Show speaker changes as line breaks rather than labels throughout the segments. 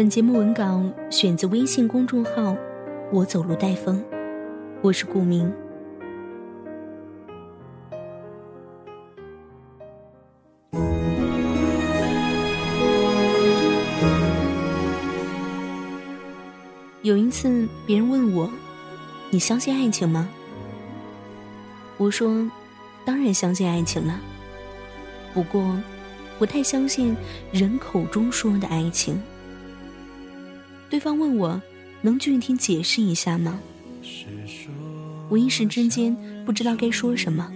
本节目文稿选自微信公众号“我走路带风”，我是顾明。有一次，别人问我：“你相信爱情吗？”我说：“当然相信爱情了。不过，不太相信人口中说的爱情。”对方问我：“能具体解释一下吗？”我一时之间不知道该说什么，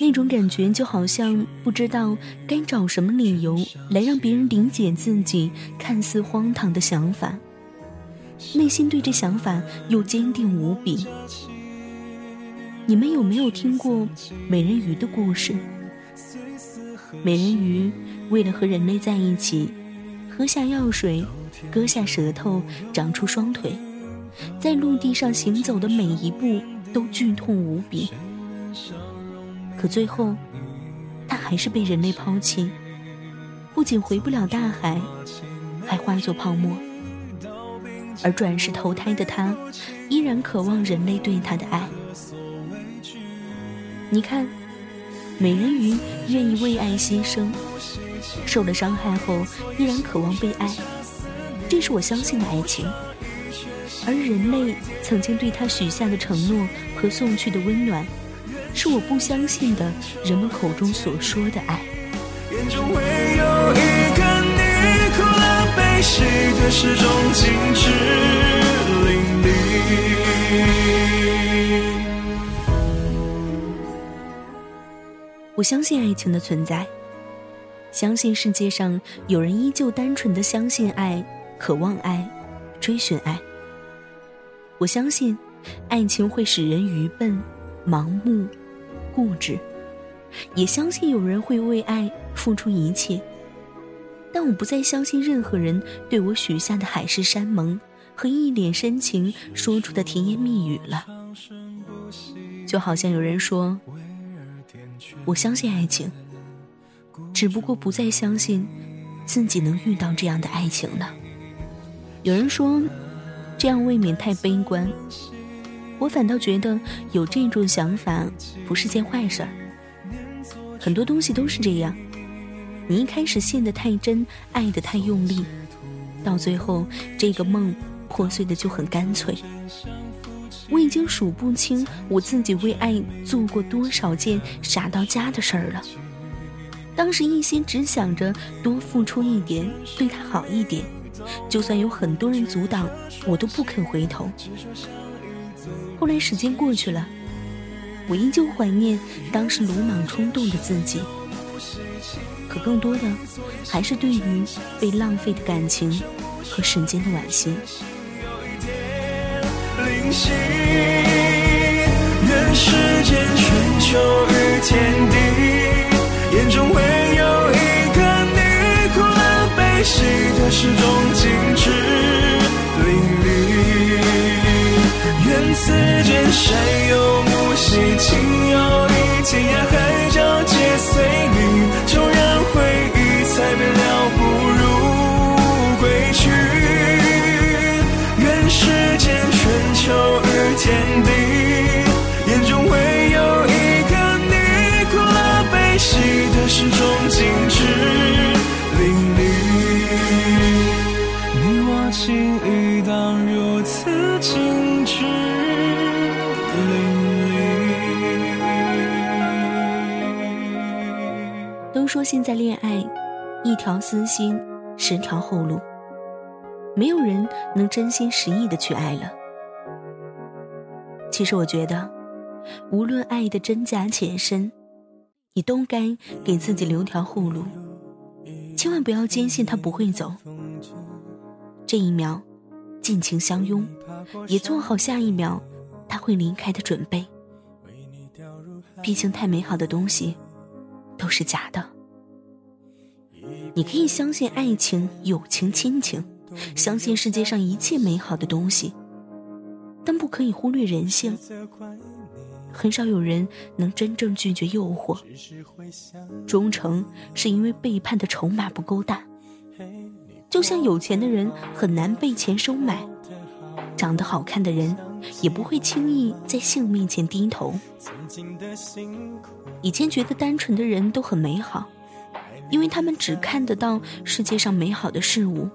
那种感觉就好像不知道该找什么理由来让别人理解自己看似荒唐的想法。内心对这想法又坚定无比。你们有没有听过美人鱼的故事？美人鱼为了和人类在一起，喝下药水，割下舌头，长出双腿，在陆地上行走的每一步都剧痛无比。可最后，他还是被人类抛弃，不仅回不了大海，还化作泡沫。而转世投胎的他，依然渴望人类对他的爱。你看，美人鱼愿意为爱牺牲，受了伤害后依然渴望被爱，这是我相信的爱情。而人类曾经对他许下的承诺和送去的温暖，是我不相信的人们口中所说的爱。的始终静止我相信爱情的存在，相信世界上有人依旧单纯的相信爱、渴望爱、追寻爱。我相信，爱情会使人愚笨、盲目、固执，也相信有人会为爱付出一切。但我不再相信任何人对我许下的海誓山盟和一脸深情说出的甜言蜜语了。就好像有人说，我相信爱情，只不过不再相信自己能遇到这样的爱情了。有人说，这样未免太悲观，我反倒觉得有这种想法不是件坏事儿。很多东西都是这样。你一开始陷得太真，爱得太用力，到最后这个梦破碎的就很干脆。我已经数不清我自己为爱做过多少件傻到家的事儿了。当时一心只想着多付出一点，对他好一点，就算有很多人阻挡，我都不肯回头。后来时间过去了，我依旧怀念当时鲁莽冲动的自己。可更多的，还是对于被浪费的感情和时间的惋惜。愿始终静止淋漓。愿此间山有木兮，情有意，天涯海角皆随说现在恋爱。一条私心，十条后路。没有人能真心实意的去爱了。其实我觉得，无论爱的真假浅深，你都该给自己留条后路。千万不要坚信他不会走。这一秒，尽情相拥，也做好下一秒他会离开的准备。毕竟，太美好的东西都是假的。你可以相信爱情、友情、亲情，相信世界上一切美好的东西，但不可以忽略人性。很少有人能真正拒绝诱惑。忠诚是因为背叛的筹码不够大，就像有钱的人很难被钱收买，长得好看的人也不会轻易在性面前低头。以前觉得单纯的人都很美好，因为他们只看得到世界上美好的事物，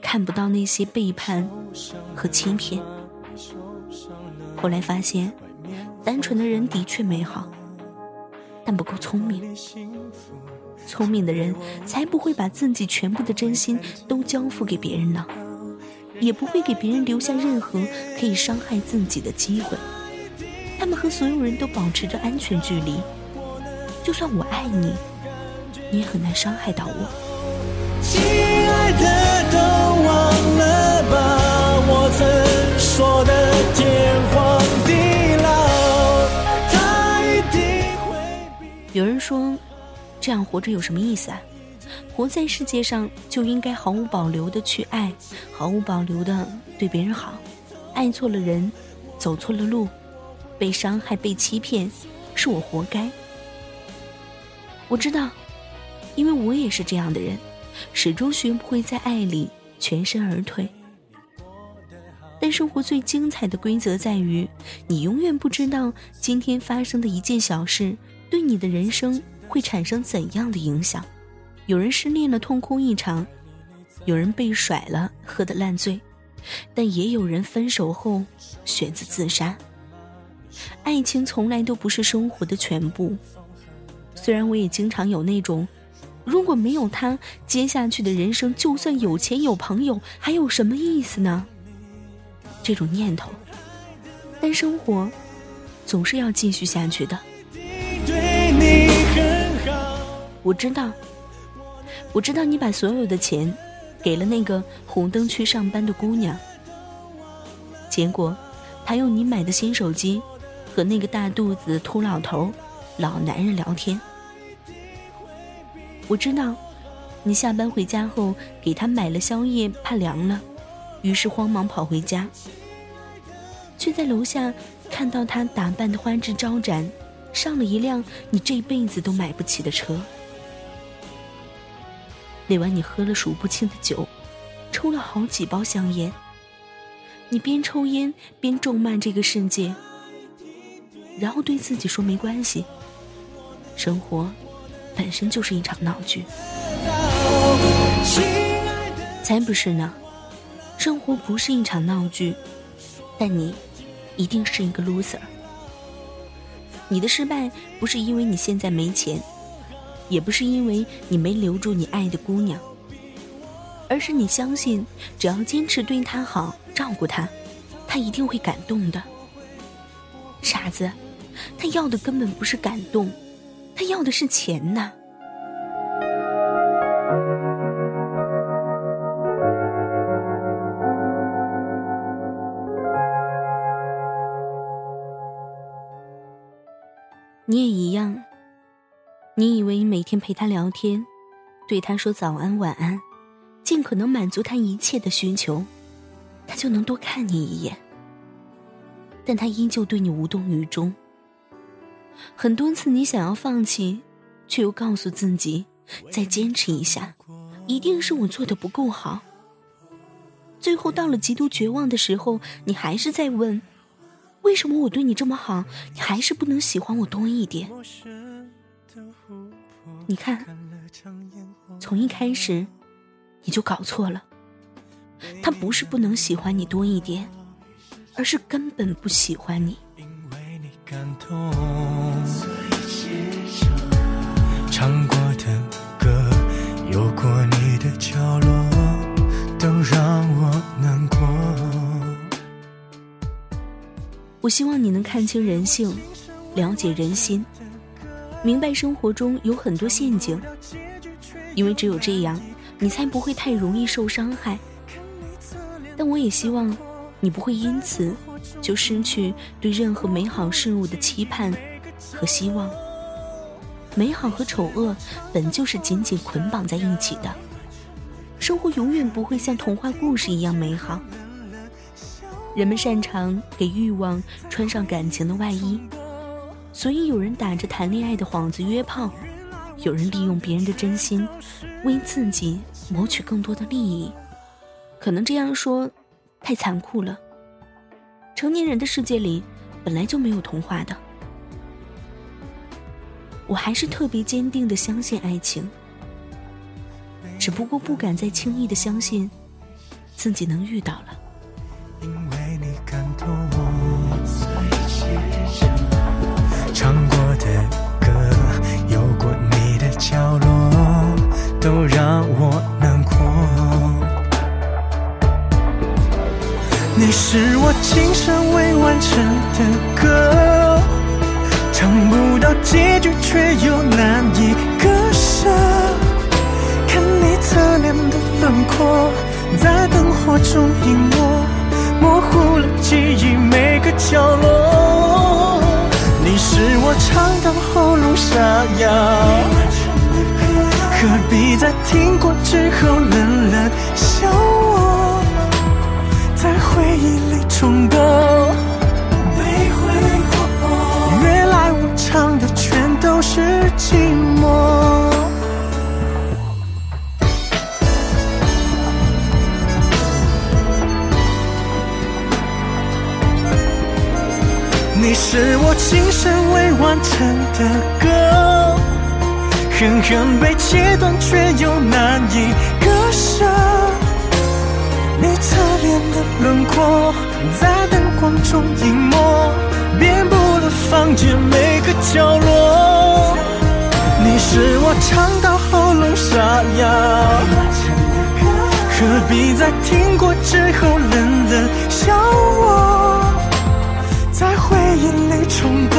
看不到那些背叛和欺骗。后来发现。单纯的人的确美好，但不够聪明。聪明的人才不会把自己全部的真心都交付给别人呢，也不会给别人留下任何可以伤害自己的机会。他们和所有人都保持着安全距离，就算我爱你，你很难伤害到我。亲爱的，都忘了吧，我曾说的天荒地老。有人说，这样活着有什么意思啊？活在世界上就应该毫无保留的去爱，毫无保留的对别人好。爱错了人，走错了路，被伤害、被欺骗，是我活该。我知道，因为我也是这样的人，始终学不会在爱里全身而退。但生活最精彩的规则在于，你永远不知道今天发生的一件小事。对你的人生会产生怎样的影响？有人失恋了，痛哭一场；有人被甩了，喝得烂醉；但也有人分手后选择自杀。爱情从来都不是生活的全部。虽然我也经常有那种，如果没有他，接下去的人生就算有钱有朋友，还有什么意思呢？这种念头。但生活总是要继续下去的。我知道，我知道你把所有的钱给了那个红灯区上班的姑娘，结果他用你买的新手机和那个大肚子秃老头、老男人聊天。我知道，你下班回家后给他买了宵夜，怕凉了，于是慌忙跑回家，却在楼下看到他打扮的花枝招展。上了一辆你这辈子都买不起的车。那晚你喝了数不清的酒，抽了好几包香烟。你边抽烟边咒骂这个世界，然后对自己说：“没关系，生活本身就是一场闹剧。”才不是呢，生活不是一场闹剧，但你一定是一个 loser。你的失败不是因为你现在没钱，也不是因为你没留住你爱的姑娘，而是你相信，只要坚持对她好，照顾她，她一定会感动的。傻子，他要的根本不是感动，他要的是钱呐。你也一样，你以为每天陪他聊天，对他说早安晚安，尽可能满足他一切的需求，他就能多看你一眼。但他依旧对你无动于衷。很多次你想要放弃，却又告诉自己再坚持一下，一定是我做的不够好。最后到了极度绝望的时候，你还是在问。为什么我对你这么好，你还是不能喜欢我多一点？你看，从一开始你就搞错了。他不是不能喜欢你多一点，而是根本不喜欢你。唱过的歌，有过你的角落，都让我难过。我希望你能看清人性，了解人心，明白生活中有很多陷阱，因为只有这样，你才不会太容易受伤害。但我也希望，你不会因此就失去对任何美好事物的期盼和希望。美好和丑恶本就是紧紧捆绑在一起的，生活永远不会像童话故事一样美好。人们擅长给欲望穿上感情的外衣，所以有人打着谈恋爱的幌子约炮，有人利用别人的真心为自己谋取更多的利益。可能这样说太残酷了。成年人的世界里本来就没有童话的。我还是特别坚定的相信爱情，只不过不敢再轻易的相信自己能遇到了。你是我今生未完成的歌。唱不到结局，却又难以割舍。看你侧脸的轮廓，在灯火中隐没，模糊了记忆每个角落。你是我唱到喉咙沙哑，何必在听过之后痛的被挥霍，原来我。唱的全都是寂寞。你是我今生未完成的歌，狠狠被切断，却又难以割舍。侧脸的轮廓，在灯光中隐没。遍布了房间每个角落，你是我唱到喉咙沙哑，何必在听过之后冷冷笑我，在回忆里重播，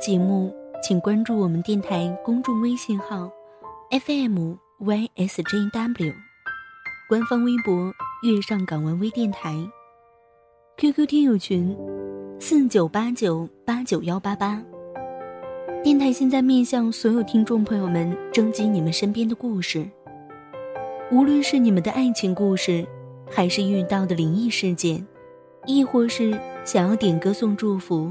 节目，请关注我们电台公众微信号 FM YSJW，官方微博月上港湾微电台，QQ 听友群四九八九八九幺八八。电台现在面向所有听众朋友们征集你们身边的故事，无论是你们的爱情故事，还是遇到的灵异事件，亦或是想要点歌送祝福。